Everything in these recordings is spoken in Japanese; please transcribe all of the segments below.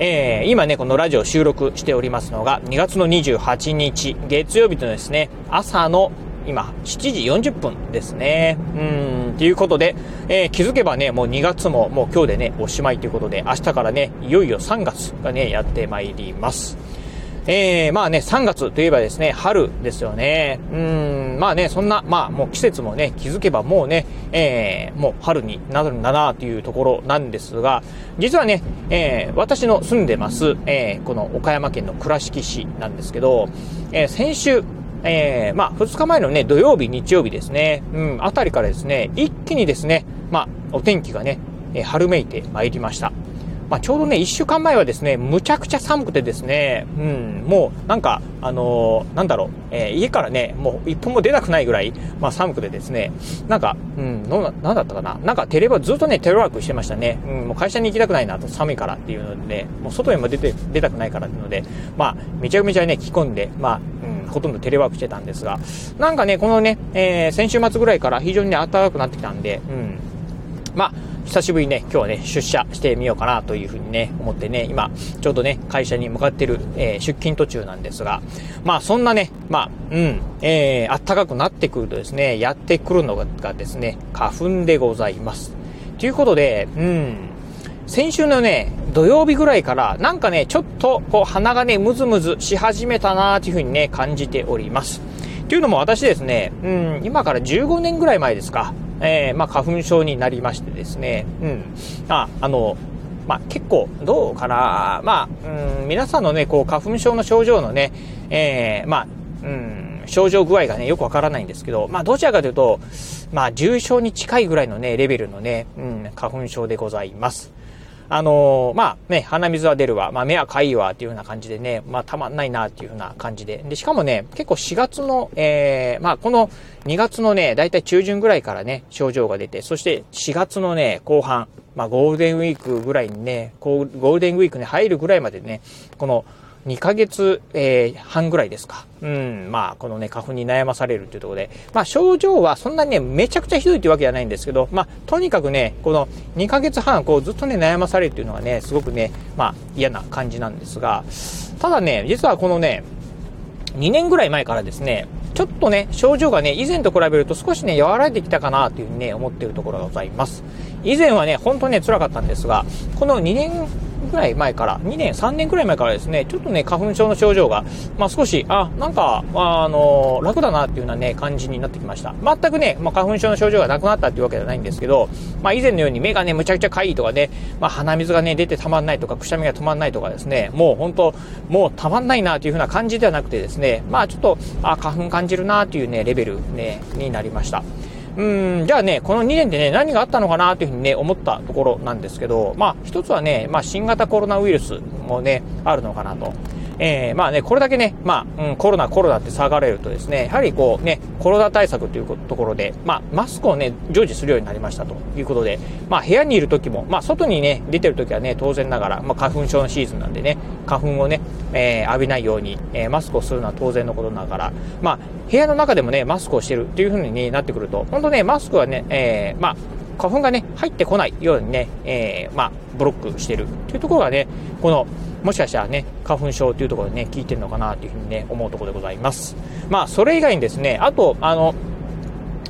えー今ね、このラジオ収録しておりますのが、2月の28日、月曜日とですね、朝の今、7時40分ですね。うん、ということで、えー気づけばね、もう2月ももう今日でね、おしまいということで、明日からね、いよいよ3月がね、やってまいります。えー、まあね、3月といえばですね、春ですよね。うん、まあね、そんな、まあもう季節もね、気づけばもうね、えー、もう春になるんだなというところなんですが、実はね、えー、私の住んでます、えー、この岡山県の倉敷市なんですけど、えー、先週、えー、まあ、2日前のね、土曜日、日曜日ですね、うん、あたりからですね、一気にですね、まあ、お天気がね、えー春めいてまいりました。まあ、ちょうどね、1週間前はですね、むちゃくちゃ寒くてですね、うん、もうなんか、あのーなんだろう、えー家からね、もう一歩も出たくないぐらい、まあ寒くてですね、なんか、うん、のなんだったかな、なんかテレワずっとね、テレワークしてましたね。うん、もう会社に行きたくないなと、寒いからっていうので、ね、もう外にも出て、出たくないからっていうので、まあ、めちゃめちゃね、着込んで、まあ、うん、ほとんどテレワークしてたんですが、なんかね、このね、えー先週末ぐらいから非常にね、暖かくなってきたんで、うん、まあ、久しぶりね、今日はね、出社してみようかなというふうにね、思ってね、今、ちょうどね、会社に向かってる、えー出勤途中なんですが、まあ、そんなね、まあ、うん、えー、暖かくなってくるとですね、やってくるのがですね、花粉でございます。ということで、うん、先週のね、土曜日ぐらいから、なんかね、ちょっと、こう、鼻がね、ムズムズし始めたなというふうにね、感じております。というのも私ですね、うん、今から15年ぐらい前ですか、えー、まあ、花粉症になりましてですね、うん、あ、あの、まあ、結構、どうかな、まあ、うん、皆さんのね、こう、花粉症の症状のね、えー、まあ、うん、症状具合がね、よくわからないんですけど、まあ、どちらかというと、まあ、重症に近いぐらいのね、レベルのね、うん、花粉症でございます。あのーまあね、鼻水は出るわ、まあ目はかいわっていうような感じでね、まあたまんないなっていうような感じで。で、しかもね、結構4月の、えー、まあこの2月のね、だいたい中旬ぐらいからね、症状が出て、そして4月のね、後半、まあゴールデンウィークぐらいにね、ゴールデンウィークに入るぐらいまでね、この2ヶ月、えー半ぐらいですか。うん、まあ、このね、花粉に悩まされるというところで、まあ、症状はそんなにね、めちゃくちゃひどいというわけじゃないんですけど、まあ、とにかくね、この2ヶ月半、こう、ずっとね、悩まされるというのがね、すごくね、まあ、嫌な感じなんですが、ただね、実はこのね、2年ぐらい前からですね、ちょっとね、症状がね、以前と比べると少しね、和らいできたかなというふうにね、思っているところがございます。以前はね、本当にね、辛かったんですが、この2年ぐらい前から、2年、3年ぐらい前からですね、ちょっとね、花粉症の症状が、まあ少し、あ、なんか、あ、の楽だなっていうようなね、感じになってきました。全くね、まあ花粉症の症状がなくなったっていうわけではないんですけど、まあ以前のように目がね、むちゃくちゃかいとかね、まあ鼻水がね、出てたまんないとか、くしゃみが止まんないとかですね、もう本当もうたまんないなというふうな感じではなくてですね、まあちょっと、あ、花粉感じるなというね、レベルね、になりました。うん、じゃあね、この2年でね、何があったのかなというふうにね、思ったところなんですけど、まあ、一つはね、まあ、新型コロナウイルスもね、あるのかなと。えー、まあね、これだけね、まあ、うん、コロナ、コロナって騒がれるとですね、やはりこうね、コロナ対策というところで、まあ、マスクをね、常時するようになりましたということで、まあ、部屋にいる時も、まあ、外にね、出てる時はね、当然ながら、まあ、花粉症のシーズンなんでね、花粉をね、えー浴びないように、えーマスクをするのは当然のことながら、まあ、部屋の中でもね、マスクをしてるっていう風になってくると、本当ね、マスクはね、えーまあ、花粉がね、入ってこないようにね、えーまあ、ブロックしてるっていうところがね、この、もしかしたらね、花粉症っていうところでね、効いてるのかなというふうにね、思うところでございます。まあ、それ以外にですね、あと、あの、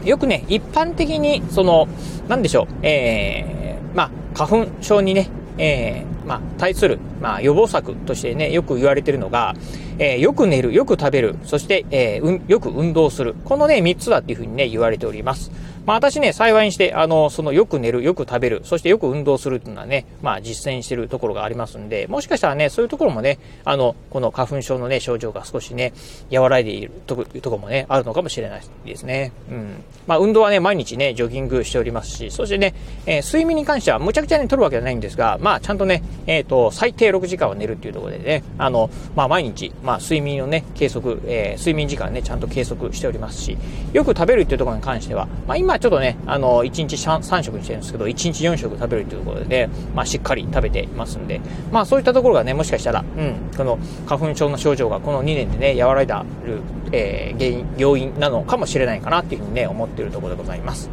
よくね、一般的に、その、なんでしょう、えー、まあ、花粉症にね、えー、まあ、対する、まあ、予防策としてね、よく言われてるのが、えーよく寝る、よく食べる、そして、えーうん、よく運動する。このね、三つだっていうふうにね、言われております。まあ私ね、幸いにして、あの、そのよく寝る、よく食べる、そしてよく運動するっていうのはね、まあ実践してるところがありますんで、もしかしたらね、そういうところもね、あの、この花粉症のね、症状が少しね、和らいでいるところもね、あるのかもしれないですね。うん。まあ運動はね、毎日ね、ジョギングしておりますし、そしてね、えー、睡眠に関してはむちゃくちゃね、取るわけじゃないんですが、まあちゃんとね、えっ、ー、と、最低6時間は寝るっていうところでね、あの、まあ毎日、まあ睡眠をね、計測、えー、睡眠時間ね、ちゃんと計測しておりますし、よく食べるっていうところに関しては、まあ今ちょっとね、あの、1日 3, 食にしてるんですけど、1日4食食べるということで、まあしっかり食べていますんで、まあそういったところがね、もしかしたら、うん、この花粉症の症状がこの2年でね、和らいだる、えー、原因、要因なのかもしれないかなっていうふうにね、思っているところでございます。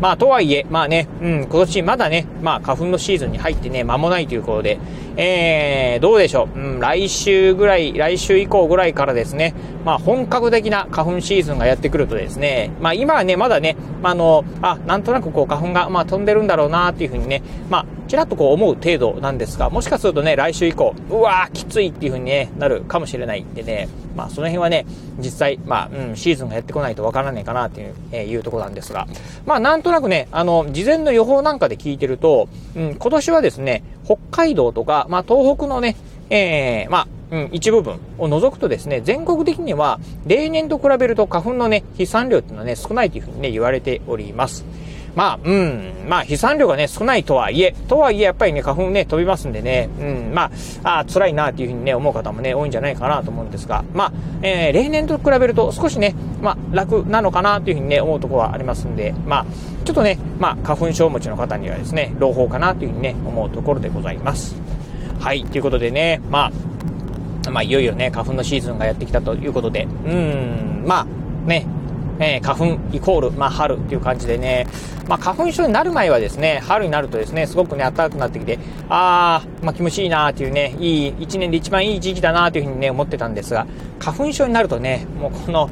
まあ、とはいえ、まあね、うん、今年まだね、まあ、花粉のシーズンに入ってね、間もないということで、えー、どうでしょう、うん、来週ぐらい、来週以降ぐらいからですね、まあ、本格的な花粉シーズンがやってくるとですね、まあ、今はね、まだね、まあ、あの、あ、なんとなくこう、花粉が、まあ、飛んでるんだろうなっていうふうにね、まあ、ちらっとこう思う程度なんですが、もしかするとね、来週以降、うわー、きついっていう風に、ね、なるかもしれないんでね、まあその辺はね、実際、まあ、うん、シーズンがやってこないとわからないかなっていう、えー、いうところなんですが、まあなんとなくね、あの、事前の予報なんかで聞いてると、うん、今年はですね、北海道とか、まあ東北のね、えー、まあ、うん、一部分を除くとですね、全国的には例年と比べると花粉のね、飛散量っていうのはね、少ないというふうにね、言われております。まあ、うん、まあ、飛散量がね、少ないとはいえ、とはいえ、やっぱりね、花粉ね、飛びますんでね、うん、まあ、あ辛いなっていうふうにね、思う方もね、多いんじゃないかなと思うんですが、まあ、えー、例年と比べると少しね、まあ、楽なのかなというふうにね、思うところはありますんで、まあ、ちょっとね、まあ、花粉症持ちの方にはですね、朗報かなというふうにね、思うところでございます。はい、ということでね、まあ、まあ、いよいよね、花粉のシーズンがやってきたということで、うん、まあ、ね、えー、花粉イコール、まあ、春っていう感じでね、まあ、花粉症になる前はですね、春になるとですね、すごくね、暖かくなってきて、あー、まあ、気持ちいいなーっていうね、いい、一年で一番いい時期だなーというふうにね、思ってたんですが、花粉症になるとね、もうこの、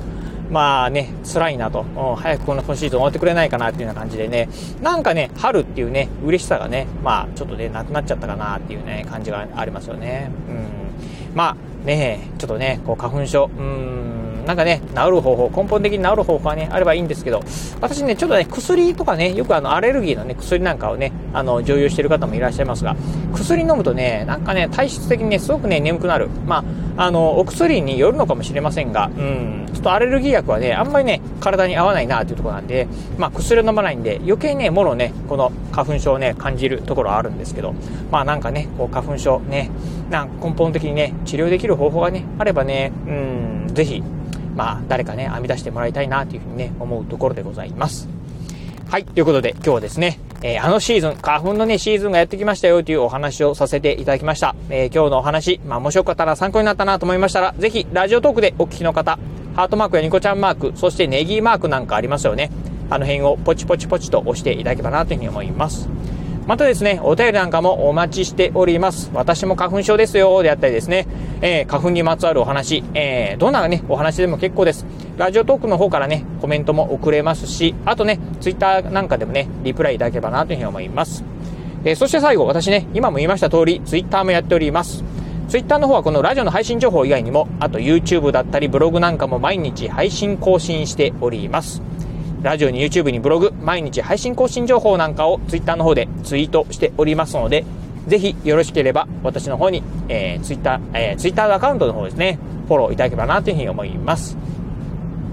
まあね、辛いなと、早くこの今シーズン終わってくれないかなっていうような感じでね、なんかね、春っていうね、嬉しさがね、まあちょっとね、なくなっちゃったかなっていうね、感じがありますよね。うん。まあね、ちょっとね、こう花粉症、うん、なんかね、治る方法、根本的に治る方法がね、あればいいんですけど、私ね、ちょっとね、薬とかね、よくあの、アレルギーのね、薬なんかをね、あの、常用してる方もいらっしゃいますが、薬飲むとね、なんかね、体質的にね、すごくね、眠くなる。まあ、あの、お薬によるのかもしれませんが、うん、ちょっとアレルギー薬はね、あんまりね、体に合わないなっていうところなんで、まあ、薬を飲まないんで、余計ね、もろね、この花粉症をね、感じるところはあるんですけど、まあなんかね、こう花粉症ね、なん根本的にね、治療できる方法がね、あればね、うん、ぜひ、まあ、誰かね、編み出してもらいたいなというふうにね、思うところでございます。はい。ということで、今日はですね、えー、あのシーズン、花粉のね、シーズンがやってきましたよというお話をさせていただきました。えー、今日のお話、まあ、もしよかったら参考になったなと思いましたら、ぜひ、ラジオトークでお聞きの方、ハートマークやニコちゃんマーク、そしてネギマークなんかありますよね。あの辺をポチポチポチと押していただければなというふうに思います。またですね、お便りなんかもお待ちしております。私も花粉症ですよ、であったりですね、えー、花粉にまつわるお話、えー、どんなね、お話でも結構です。ラジオトークの方からね、コメントも送れますし、あとね、ツイッターなんかでもね、リプライいただければなというふうに思います。えー、そして最後、私ね、今も言いました通り、ツイッターもやっております。ツイッターの方はこのラジオの配信情報以外にも、あと YouTube だったりブログなんかも毎日配信更新しております。ラジオに YouTube にブログ、毎日配信更新情報なんかを Twitter の方でツイートしておりますので、ぜひよろしければ私の方に、えー、Twitter、えー、Twitter アカウントの方ですね、フォローいただければなというふうに思います。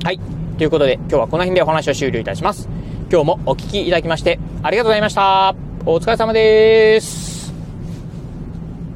はい。ということで、今日はこの辺でお話を終了いたします。今日もお聴きいただきまして、ありがとうございました。お疲れ様です。